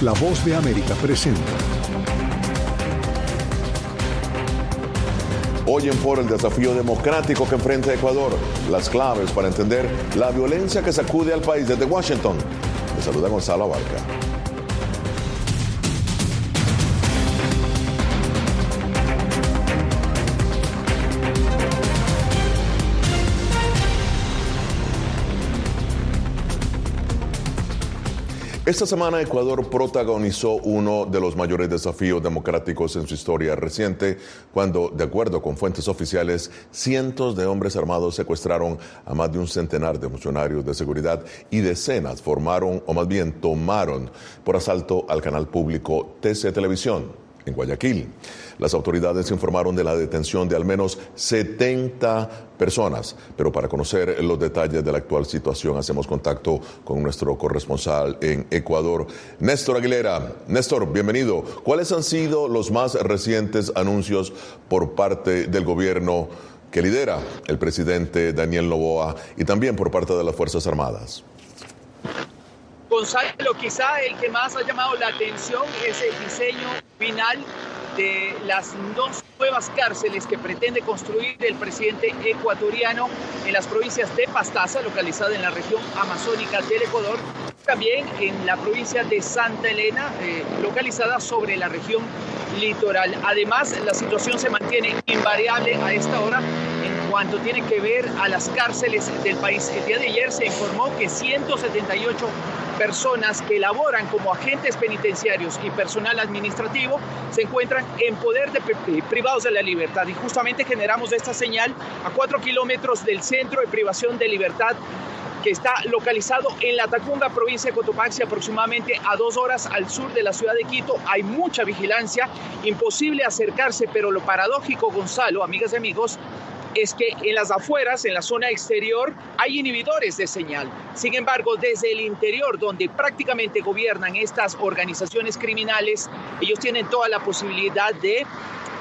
La voz de América presenta. Oyen por el desafío democrático que enfrenta Ecuador, las claves para entender la violencia que sacude al país desde Washington. Les saluda Gonzalo Abarca. Esta semana Ecuador protagonizó uno de los mayores desafíos democráticos en su historia reciente, cuando, de acuerdo con fuentes oficiales, cientos de hombres armados secuestraron a más de un centenar de funcionarios de seguridad y decenas formaron, o más bien tomaron, por asalto al canal público TC Televisión en Guayaquil. Las autoridades informaron de la detención de al menos 70 personas, pero para conocer los detalles de la actual situación hacemos contacto con nuestro corresponsal en Ecuador, Néstor Aguilera. Néstor, bienvenido. ¿Cuáles han sido los más recientes anuncios por parte del gobierno que lidera el presidente Daniel Novoa y también por parte de las Fuerzas Armadas? Gonzalo, quizá el que más ha llamado la atención es el diseño final de las dos nuevas cárceles que pretende construir el presidente ecuatoriano en las provincias de Pastaza, localizada en la región amazónica del Ecuador, también en la provincia de Santa Elena, eh, localizada sobre la región litoral. Además, la situación se mantiene invariable a esta hora cuanto tiene que ver a las cárceles del país. El día de ayer se informó que 178 personas que laboran como agentes penitenciarios y personal administrativo se encuentran en poder de privados de la libertad. Y justamente generamos esta señal a cuatro kilómetros del centro de privación de libertad que está localizado en la Tacunga, provincia de Cotopaxi, aproximadamente a dos horas al sur de la ciudad de Quito. Hay mucha vigilancia, imposible acercarse, pero lo paradójico, Gonzalo, amigas y amigos, es que en las afueras, en la zona exterior, hay inhibidores de señal. Sin embargo, desde el interior, donde prácticamente gobiernan estas organizaciones criminales, ellos tienen toda la posibilidad de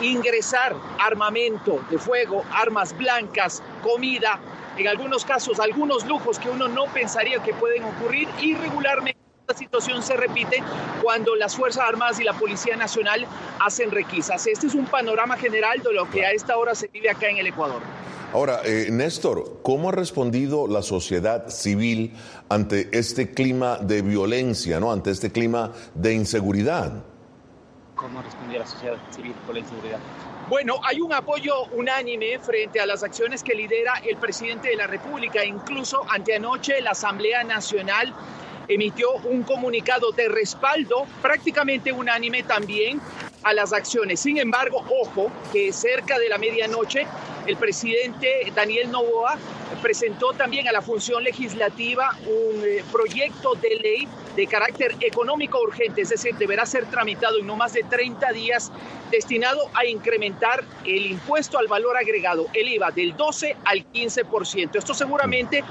ingresar armamento de fuego, armas blancas, comida, en algunos casos algunos lujos que uno no pensaría que pueden ocurrir irregularmente esta situación se repite cuando las Fuerzas Armadas y la Policía Nacional hacen requisas. Este es un panorama general de lo que a esta hora se vive acá en el Ecuador. Ahora, eh, Néstor, ¿cómo ha respondido la sociedad civil ante este clima de violencia, ¿no? ante este clima de inseguridad? ¿Cómo ha respondido la sociedad civil por la inseguridad? Bueno, hay un apoyo unánime frente a las acciones que lidera el presidente de la República. Incluso anteanoche la Asamblea Nacional emitió un comunicado de respaldo prácticamente unánime también a las acciones. Sin embargo, ojo, que cerca de la medianoche el presidente Daniel Novoa presentó también a la función legislativa un eh, proyecto de ley de carácter económico urgente, es decir, deberá ser tramitado en no más de 30 días, destinado a incrementar el impuesto al valor agregado, el IVA, del 12 al 15%. Esto seguramente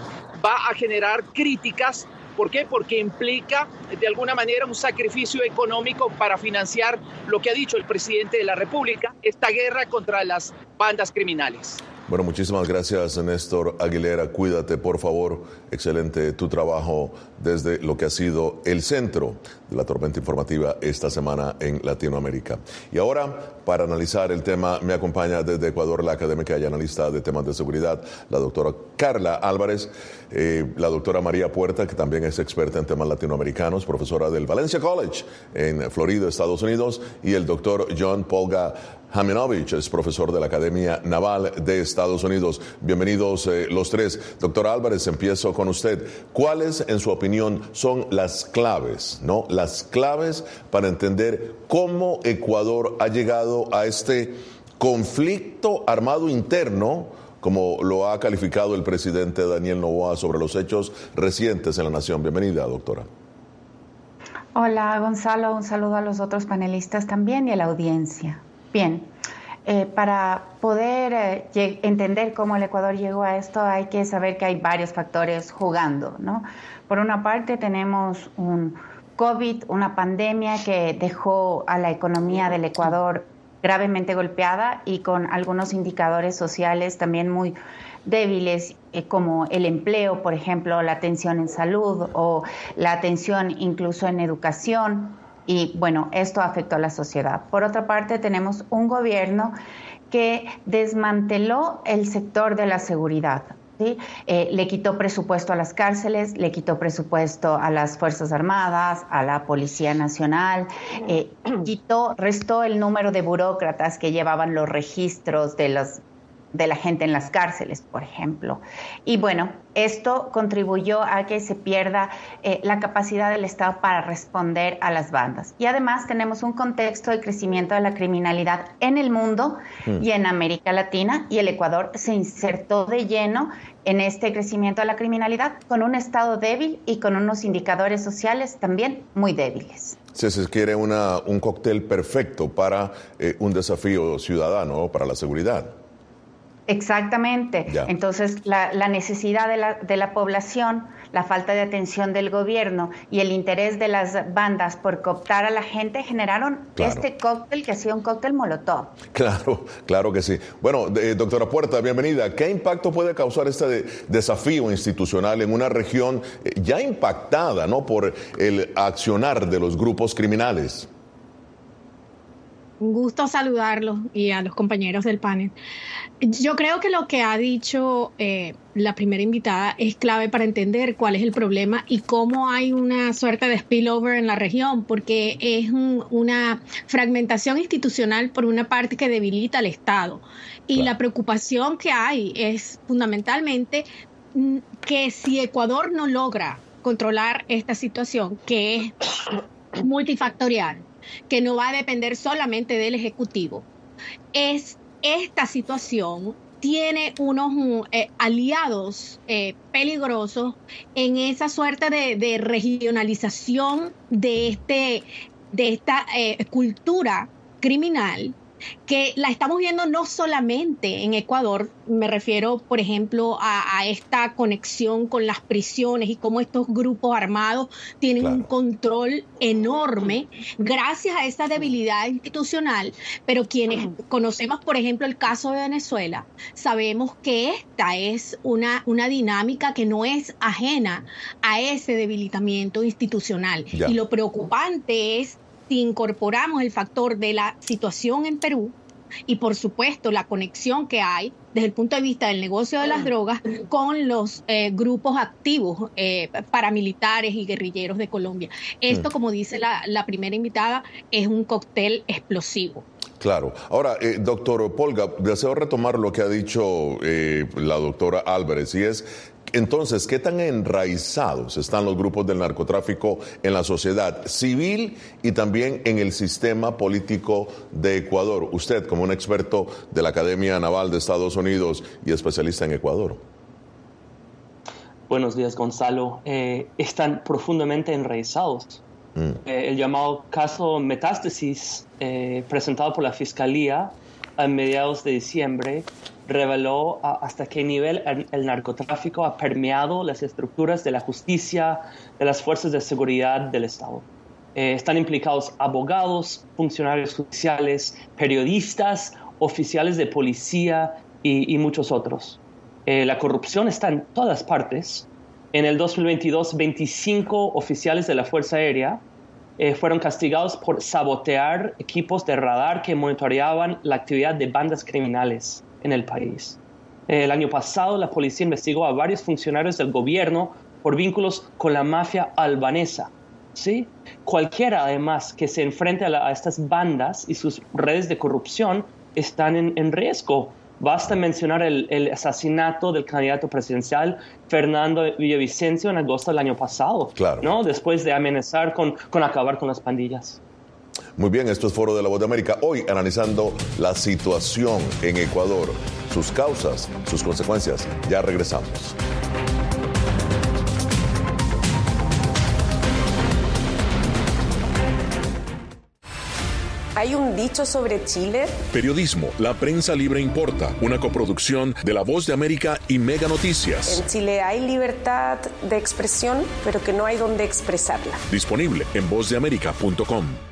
va a generar críticas ¿Por qué? Porque implica de alguna manera un sacrificio económico para financiar lo que ha dicho el presidente de la República, esta guerra contra las bandas criminales. Bueno, muchísimas gracias, Néstor Aguilera. Cuídate, por favor. Excelente tu trabajo desde lo que ha sido el centro de la tormenta informativa esta semana en Latinoamérica. Y ahora, para analizar el tema, me acompaña desde Ecuador la académica y analista de temas de seguridad, la doctora Carla Álvarez, eh, la doctora María Puerta, que también es experta en temas latinoamericanos, profesora del Valencia College en Florida, Estados Unidos, y el doctor John Polga Haminovich es profesor de la Academia Naval de Estados Unidos. Bienvenidos eh, los tres. Doctor Álvarez, empiezo con usted. ¿Cuáles, en su opinión, son las claves, no? Las claves para entender cómo Ecuador ha llegado a este conflicto armado interno, como lo ha calificado el presidente Daniel Novoa sobre los hechos recientes en la nación. Bienvenida, doctora. Hola, Gonzalo. Un saludo a los otros panelistas también y a la audiencia. Bien, eh, para poder eh, entender cómo el Ecuador llegó a esto hay que saber que hay varios factores jugando, ¿no? Por una parte tenemos un COVID, una pandemia que dejó a la economía del Ecuador gravemente golpeada y con algunos indicadores sociales también muy débiles eh, como el empleo, por ejemplo, la atención en salud o la atención incluso en educación. Y bueno, esto afectó a la sociedad. Por otra parte, tenemos un gobierno que desmanteló el sector de la seguridad. Eh, le quitó presupuesto a las cárceles, le quitó presupuesto a las Fuerzas Armadas, a la Policía Nacional, eh, quitó, restó el número de burócratas que llevaban los registros de los de la gente en las cárceles, por ejemplo. Y bueno, esto contribuyó a que se pierda eh, la capacidad del Estado para responder a las bandas. Y además tenemos un contexto de crecimiento de la criminalidad en el mundo mm. y en América Latina, y el Ecuador se insertó de lleno en este crecimiento de la criminalidad con un Estado débil y con unos indicadores sociales también muy débiles. Si se quiere una, un cóctel perfecto para eh, un desafío ciudadano, para la seguridad. Exactamente. Entonces, la, necesidad de la, de la, población, la falta de atención del gobierno y el interés de las bandas por cooptar a la gente generaron este cóctel que ha sido un cóctel molotov. Claro, claro que sí. Bueno, eh, doctora Puerta, bienvenida. ¿Qué impacto puede causar este desafío institucional en una región eh, ya impactada ¿no? por el accionar de los grupos criminales? Un gusto saludarlos y a los compañeros del panel. Yo creo que lo que ha dicho eh, la primera invitada es clave para entender cuál es el problema y cómo hay una suerte de spillover en la región, porque es una fragmentación institucional por una parte que debilita al Estado. Y la preocupación que hay es fundamentalmente mm, que si Ecuador no logra controlar esta situación, que es multifactorial, que no va a depender solamente del Ejecutivo. Es esta situación tiene unos eh, aliados eh, peligrosos en esa suerte de, regionalización de, este, de esta eh, cultura criminal que la estamos viendo no solamente en Ecuador, me refiero, por ejemplo, a, esta conexión con las prisiones y cómo estos grupos armados tienen un control enorme gracias a esa debilidad institucional, pero quienes conocemos, por ejemplo, el caso de Venezuela, sabemos que esta es una, una dinámica que no es ajena a ese debilitamiento institucional. Y lo preocupante es si incorporamos el factor de la situación en Perú y por supuesto la conexión que hay desde el punto de vista del negocio de las drogas con los eh, grupos activos eh, paramilitares y guerrilleros de Colombia. Esto, mm. como dice la, primera invitada, es un cóctel explosivo. Claro. Ahora, eh, doctor Polga, deseo retomar lo que ha dicho la doctora Álvarez, y es entonces, ¿qué tan enraizados están los grupos del narcotráfico en la sociedad civil y también en el sistema político de Ecuador? Usted, como un experto de la Academia Naval de Estados Unidos y especialista en Ecuador. Buenos días, Gonzalo. Eh, están profundamente enraizados. Mm. Eh, el llamado caso Metástasis, eh, presentado por la Fiscalía a mediados de diciembre, reveló hasta qué nivel el, narcotráfico ha permeado las estructuras de la justicia, de las fuerzas de seguridad del Estado. Eh, están implicados abogados, funcionarios judiciales, periodistas, oficiales de policía y, muchos otros. Eh, la corrupción está en todas partes. En el 2022, 25 oficiales de la Fuerza Aérea eh, fueron castigados por sabotear equipos de radar que monitoreaban la actividad de bandas criminales en el país. El año pasado la policía investigó a varios funcionarios del gobierno por vínculos con la mafia albanesa. ¿sí? Cualquiera además que se enfrente a, estas bandas y sus redes de corrupción están en, riesgo. Basta mencionar el, asesinato del candidato presidencial Fernando Villavicencio en agosto del año pasado, claro. ¿no? después de amenazar con, con acabar con las pandillas. Muy bien, esto es Foro de la Voz de América. Hoy analizando la situación en Ecuador, sus causas, sus consecuencias. Ya regresamos. ¿Hay un dicho sobre Chile? Periodismo, la prensa libre importa, una coproducción de La Voz de América y Mega Noticias. En Chile hay libertad de expresión, pero que no hay donde expresarla. Disponible en vozdeamerica.com.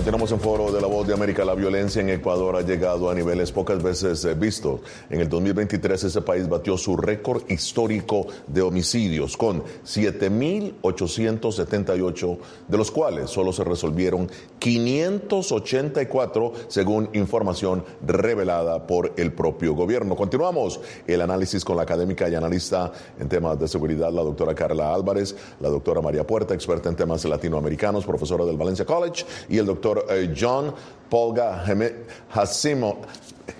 Continuamos en foro de la voz de América. La violencia en Ecuador ha llegado a niveles pocas veces eh, vistos. En el 2023 ese país batió su récord histórico de homicidios con 7.878, de los cuales solo se resolvieron 584 según información revelada por el propio gobierno. Continuamos el análisis con la académica y analista en temas de seguridad, la doctora Carla Álvarez, la doctora María Puerta, experta en temas latinoamericanos, profesora del Valencia College, y el doctor eh, John Polga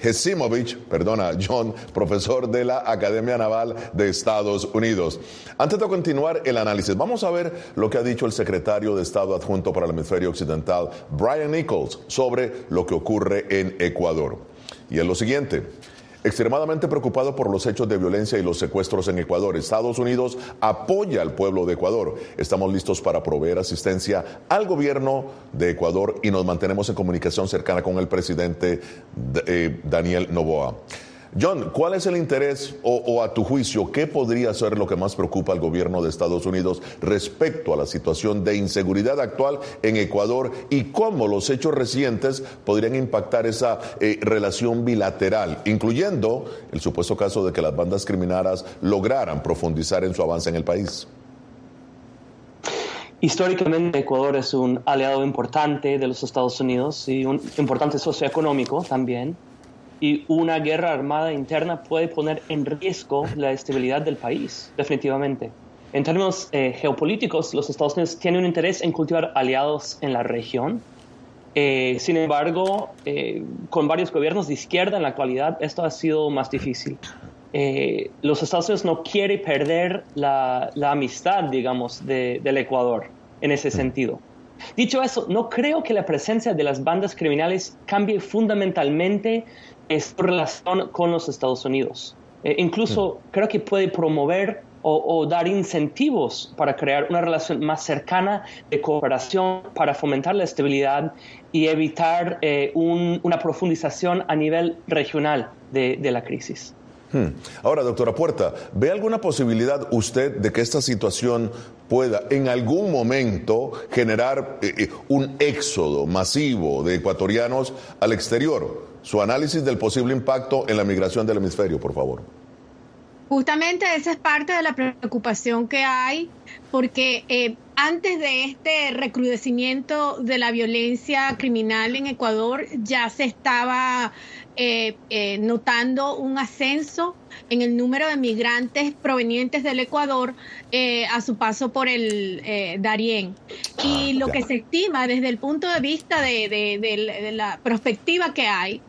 Hesimovich, perdona, John, profesor de la Academia Naval de Estados Unidos. Antes de continuar el análisis, vamos a ver lo que ha dicho el secretario de Estado adjunto para el hemisferio occidental, Brian Nichols, sobre lo que ocurre en Ecuador. Y es lo siguiente. Extremadamente preocupado por los hechos de violencia y los secuestros en Ecuador, Estados Unidos apoya al pueblo de Ecuador. Estamos listos para proveer asistencia al gobierno de Ecuador y nos mantenemos en comunicación cercana con el presidente eh, Daniel Novoa. John, ¿cuál es el interés o, a tu juicio, qué podría ser lo que más preocupa al gobierno de Estados Unidos respecto a la situación de inseguridad actual en Ecuador y cómo los hechos recientes podrían impactar esa eh, relación bilateral, incluyendo el supuesto caso de que las bandas criminales lograran profundizar en su avance en el país? Históricamente Ecuador es un aliado importante de los Estados Unidos y un importante socioeconómico también y una guerra armada interna puede poner en riesgo la estabilidad del país, definitivamente. En términos eh, geopolíticos, los Estados Unidos tienen un interés en cultivar aliados en la región. Eh, sin embargo, eh, con varios gobiernos de izquierda en la actualidad, esto ha sido más difícil. los Estados Unidos no quieren perder la, amistad, digamos, del Ecuador en ese sentido. Dicho eso, no creo que la presencia de las bandas criminales cambie fundamentalmente su relación con los Estados Unidos. Eh, incluso creo que puede promover o, dar incentivos para crear una relación más cercana de cooperación para fomentar la estabilidad y evitar eh, una profundización a nivel regional de, la crisis. Hmm. Ahora, doctora Puerta, ¿ve alguna posibilidad usted de que esta situación pueda en algún momento generar eh, un éxodo masivo de ecuatorianos al exterior? Su análisis del posible impacto en la migración del hemisferio, por favor. Justamente esa es parte de la preocupación que hay, porque eh, antes de este recrudecimiento de la violencia criminal en Ecuador ya se estaba eh, eh, notando un ascenso en el número de migrantes provenientes del Ecuador a su paso por el Darién. Y ah, lo que se estima desde el punto de vista de la perspectiva que hay,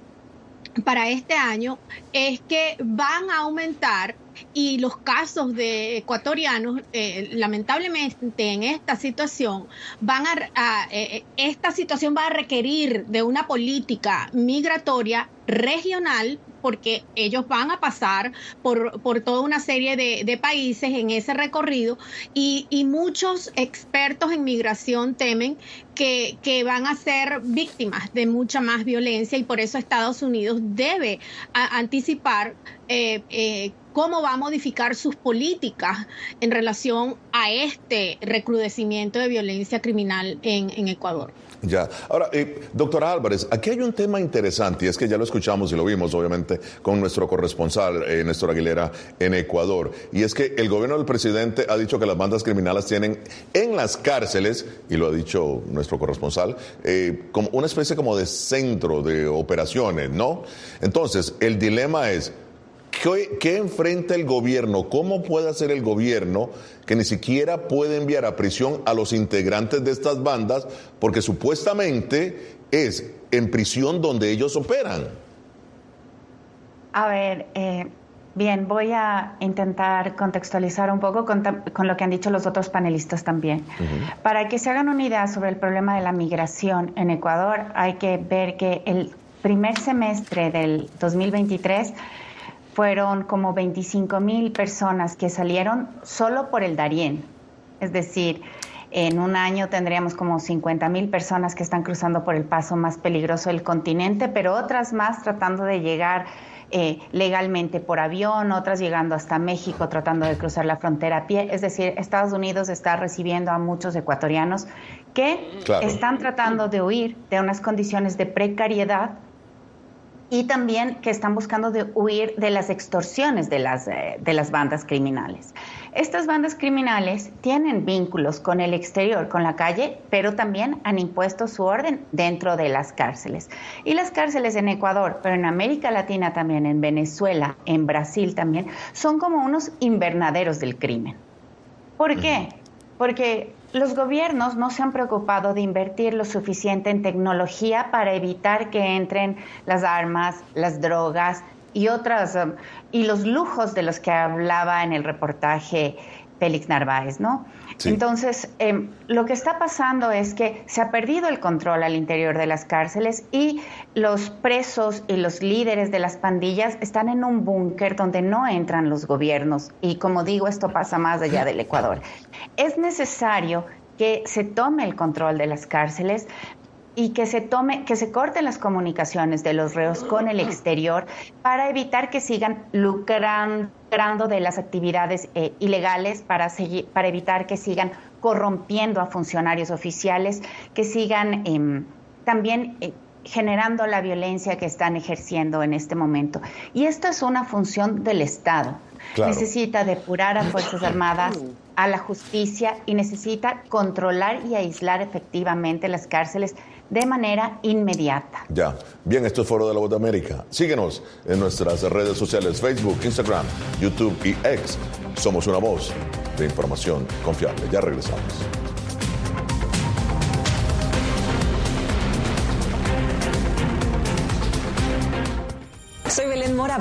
para este año es que van a aumentar y los casos de ecuatorianos, eh, lamentablemente en esta situación, van a, eh, esta situación va a requerir de una política migratoria regional porque ellos van a pasar por, por toda una serie de, países en ese recorrido y, y, muchos expertos en migración temen que, que, van a ser víctimas de mucha más violencia y por eso Estados Unidos debe anticipar eh, eh, cómo va a modificar sus políticas en relación a este recrudecimiento de violencia criminal en, en Ecuador. Ya. Ahora, eh, Álvarez, aquí hay un tema interesante y es que ya lo escuchamos y lo vimos, obviamente, con nuestro corresponsal, eh, Néstor Aguilera, en Ecuador. Y es que el gobierno del presidente ha dicho que las bandas criminales tienen en las cárceles, y lo ha dicho nuestro corresponsal, eh, como una especie como de centro de operaciones, ¿no? Entonces, el dilema es, ¿Qué, enfrenta el gobierno? ¿Cómo puede hacer el gobierno que ni siquiera puede enviar a prisión a los integrantes de estas bandas porque supuestamente es en prisión donde ellos operan? A ver, eh, bien, voy a intentar contextualizar un poco con, lo que han dicho los otros panelistas también. Para que se hagan una idea sobre el problema de la migración en Ecuador, hay que ver que el primer semestre del 2023 fueron como 25 mil personas que salieron solo por el Darién. Es decir, en un año tendríamos como 50 mil personas que están cruzando por el paso más peligroso del continente, pero otras más tratando de llegar eh, legalmente por avión, otras llegando hasta México tratando de cruzar la frontera a pie. Es decir, Estados Unidos está recibiendo a muchos ecuatorianos que están tratando de huir de unas condiciones de precariedad y también que están buscando de huir de las extorsiones de las, eh, de las bandas criminales. Estas bandas criminales tienen vínculos con el exterior, con la calle, pero también han impuesto su orden dentro de las cárceles. Y las cárceles en Ecuador, pero en América Latina también, en Venezuela, en Brasil también, son como unos invernaderos del crimen. ¿Por qué? Porque los gobiernos no se han preocupado de invertir lo suficiente en tecnología para evitar que entren las armas, las drogas y otras um, y los lujos de los que hablaba en el reportaje Félix Narváez, ¿no? Entonces, em, lo que está pasando es que se ha perdido el control al interior de las cárceles y los presos y los líderes de las pandillas están en un búnker donde no entran los gobiernos. Y como digo, esto pasa más allá del Ecuador. Es necesario que se tome el control de las cárceles, y que se tome, que se corten las comunicaciones de los reos con el exterior para evitar que sigan lucrando de las actividades eh, ilegales, para, seguir, para evitar que sigan corrompiendo a funcionarios oficiales, que sigan em, también eh, generando la violencia que están ejerciendo en este momento. Y esto es una función del Estado. Necesita depurar a Fuerzas Armadas, a la justicia y necesita controlar y aislar efectivamente las cárceles de manera inmediata. Ya, bien, esto es Foro de la Voz de América. Síguenos en nuestras redes sociales, Facebook, Instagram, YouTube y X. Somos una voz de información confiable. Ya regresamos.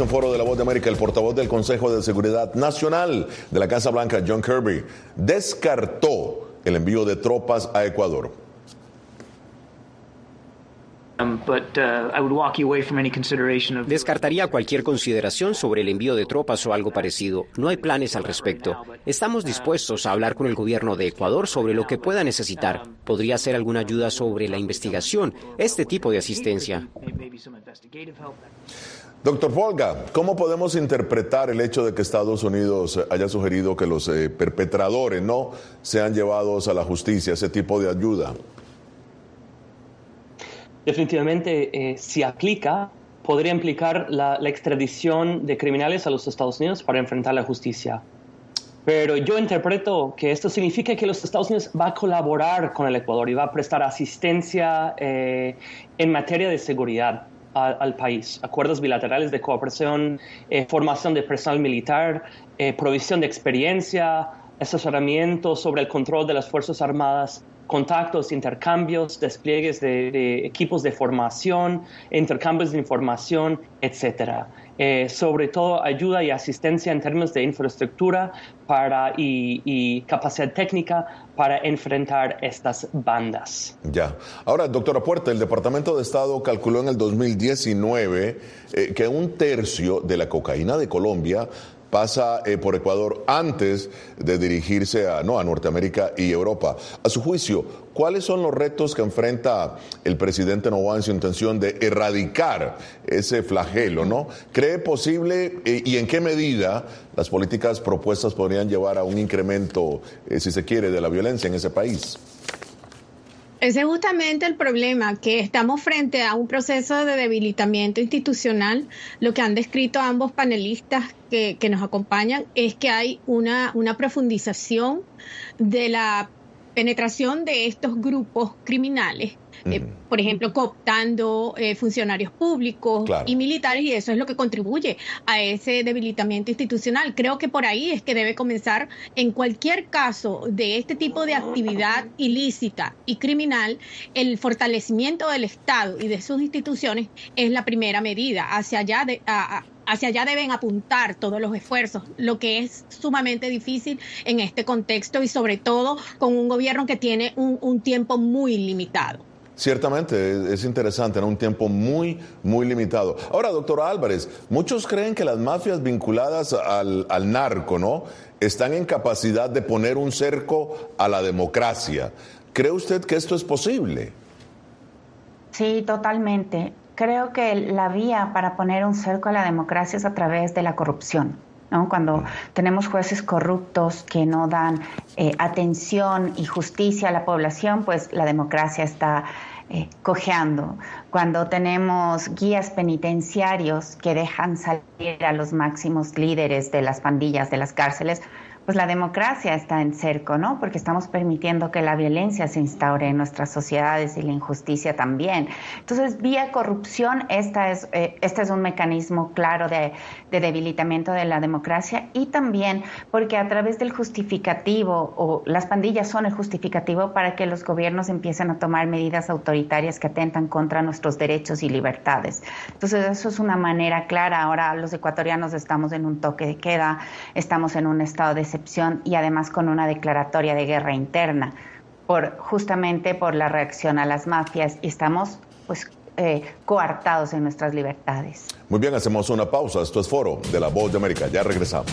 En Foro de la Voz de América. El portavoz del Consejo de Seguridad Nacional de la Casa Blanca, John Kirby, descartó el envío de tropas a Ecuador. Descartaría cualquier consideración sobre el envío de tropas o algo parecido. No hay planes al respecto. Estamos dispuestos a hablar con el gobierno de Ecuador sobre lo que pueda necesitar. Podría ser alguna ayuda sobre la investigación, este tipo de asistencia. Doctor Polga, ¿cómo podemos interpretar el hecho de que Estados Unidos haya sugerido que los eh, perpetradores no sean llevados a la justicia, ese tipo de ayuda? Definitivamente, eh, si aplica, podría implicar la, extradición de criminales a los Estados Unidos para enfrentar la justicia. Pero yo interpreto que esto significa que los Estados Unidos va a colaborar con el Ecuador y va a prestar asistencia eh, en materia de seguridad al país. Acuerdos bilaterales de cooperación, eh, formación de personal militar, provisión de experiencia, asesoramiento sobre el control de las Fuerzas Armadas, contactos, intercambios, despliegues de, equipos de formación, intercambios de información, etcétera. Eh, sobre todo ayuda y asistencia en términos de infraestructura para, y, capacidad técnica para enfrentar estas bandas. Ya. Ahora, doctora Puerta, el Departamento de Estado calculó en el 2019 eh, que un tercio de la cocaína de Colombia pasa eh, por Ecuador antes de dirigirse a, no, a Norteamérica y Europa. A su juicio, ¿cuáles son los retos que enfrenta el presidente Novoa en su intención de erradicar ese flagelo? ¿no? ¿Cree posible eh, y en qué medida las políticas propuestas podrían llevar a un incremento, eh, si se quiere, de la violencia en ese país? Ese es justamente el problema, que estamos frente a un proceso de debilitamiento institucional. Lo que han descrito ambos panelistas que, que nos acompañan es que hay una, una profundización de la penetración de estos grupos criminales eh, por ejemplo, cooptando eh, funcionarios públicos y militares, y eso es lo que contribuye a ese debilitamiento institucional. Creo que por ahí es que debe comenzar, en cualquier caso de este tipo de actividad ilícita y criminal, el fortalecimiento del Estado y de sus instituciones es la primera medida. Hacia allá de, hacia allá deben apuntar todos los esfuerzos, lo que es sumamente difícil en este contexto y sobre todo con un gobierno que tiene un tiempo muy limitado. Ciertamente, es interesante, en un tiempo muy, muy limitado. Ahora, doctora Álvarez, muchos creen que las mafias vinculadas al, al narco, ¿no? Están en capacidad de poner un cerco a la democracia. ¿Cree usted que esto es posible? Sí, totalmente. Creo que la vía para poner un cerco a la democracia es a través de la corrupción. ¿no? Cuando tenemos jueces corruptos que no dan eh, atención y justicia a la población, pues la democracia está eh, cojeando. Cuando tenemos guías penitenciarios que dejan salir a los máximos líderes de las pandillas de las cárceles, pues la democracia está en cerco, ¿no? Porque estamos permitiendo que la violencia se instaure en nuestras sociedades y la injusticia también. Entonces, vía corrupción, esta es, eh, este es un mecanismo claro de, debilitamiento de la democracia y también porque a través del justificativo, o las pandillas son el justificativo para que los gobiernos empiecen a tomar medidas autoritarias que atentan contra nuestros derechos y libertades. Entonces, eso es una manera clara. Ahora los ecuatorianos estamos en un toque de queda, estamos en un estado de y además con una declaratoria de guerra interna, por, justamente por la reacción a las mafias y estamos pues eh, coartados en nuestras libertades. Muy bien, hacemos una pausa. Esto es Foro de la Voz de América. Ya regresamos.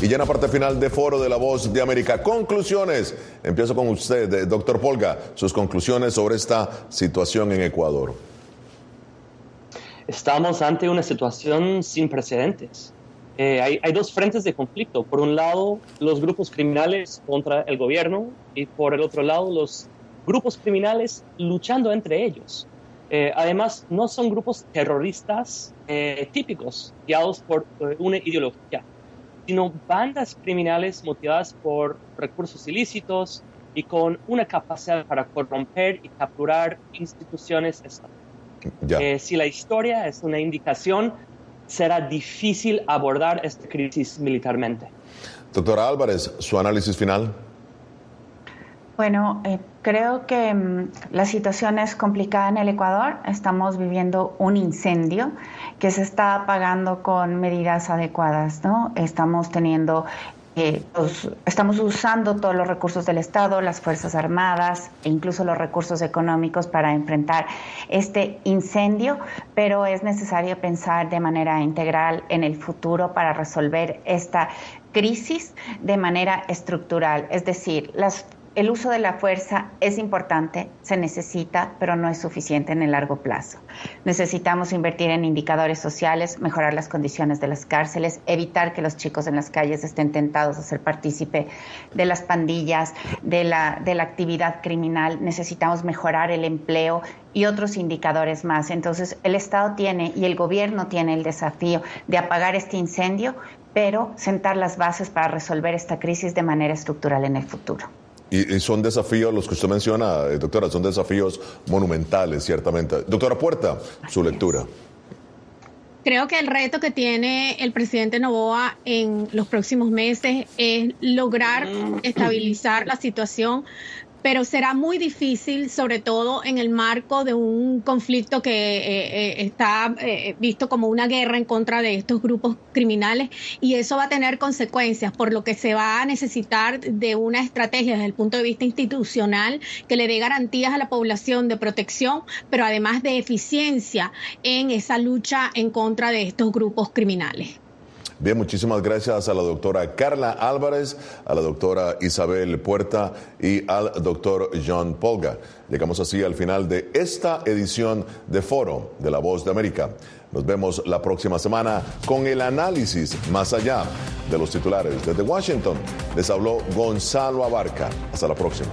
Y ya en la parte final de Foro de la Voz de América, conclusiones. Empiezo con usted, eh, doctor Polga, sus conclusiones sobre esta situación en Ecuador. Estamos ante una situación sin precedentes. Eh, hay, dos frentes de conflicto. Por un lado, los grupos criminales contra el gobierno y por el otro lado, los grupos criminales luchando entre ellos. Eh, además, no son grupos terroristas típicos, guiados por una ideología sino bandas criminales motivadas por recursos ilícitos y con una capacidad para corromper y capturar instituciones eh, si la historia es una indicación, será difícil abordar esta crisis militarmente. Doctora Álvarez, su análisis final. Bueno, eh, creo que mm, la situación es complicada en el Ecuador. Estamos viviendo un incendio que se está apagando con medidas adecuadas, ¿no? Estamos teniendo eh, estamos usando todos los recursos del Estado, las Fuerzas Armadas e incluso los recursos económicos para enfrentar este incendio, pero es necesario pensar de manera integral en el futuro para resolver esta crisis de manera estructural. Es decir, las el uso de la fuerza es importante, se necesita, pero no es suficiente en el largo plazo. Necesitamos invertir en indicadores sociales, mejorar las condiciones de las cárceles, evitar que los chicos en las calles estén tentados a ser partícipe de las pandillas, de la, de la actividad criminal. Necesitamos mejorar el empleo y otros indicadores más. Entonces, el Estado tiene y el gobierno tiene el desafío de apagar este incendio, pero sentar las bases para resolver esta crisis de manera estructural en el futuro. Y, son desafíos, los que usted menciona, eh, doctora, son desafíos monumentales, ciertamente. Doctora Puerta, su lectura. Creo que el reto que tiene el presidente Novoa en los próximos meses es lograr estabilizar la situación pero será muy difícil, sobre todo en el marco de un conflicto que eh, eh, está eh, visto como una guerra en contra de estos grupos criminales y eso va a tener consecuencias, por lo que se va a necesitar de una estrategia desde el punto de vista institucional que le dé garantías a la población de protección, pero además de eficiencia en esa lucha en contra de estos grupos criminales. Bien, muchísimas gracias a la doctora Carla Álvarez, a la doctora Isabel Puerta y al doctor John Polga. Llegamos así al final de esta edición de Foro de la Voz de América. Nos vemos la próxima semana con el análisis más allá de los titulares. Desde Washington les habló Gonzalo Abarca. Hasta la próxima.